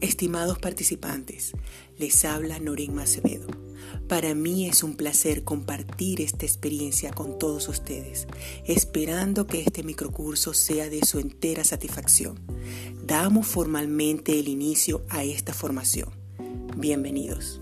Estimados participantes, les habla Noreen Macevedo. Para mí es un placer compartir esta experiencia con todos ustedes, esperando que este microcurso sea de su entera satisfacción. Damos formalmente el inicio a esta formación. Bienvenidos.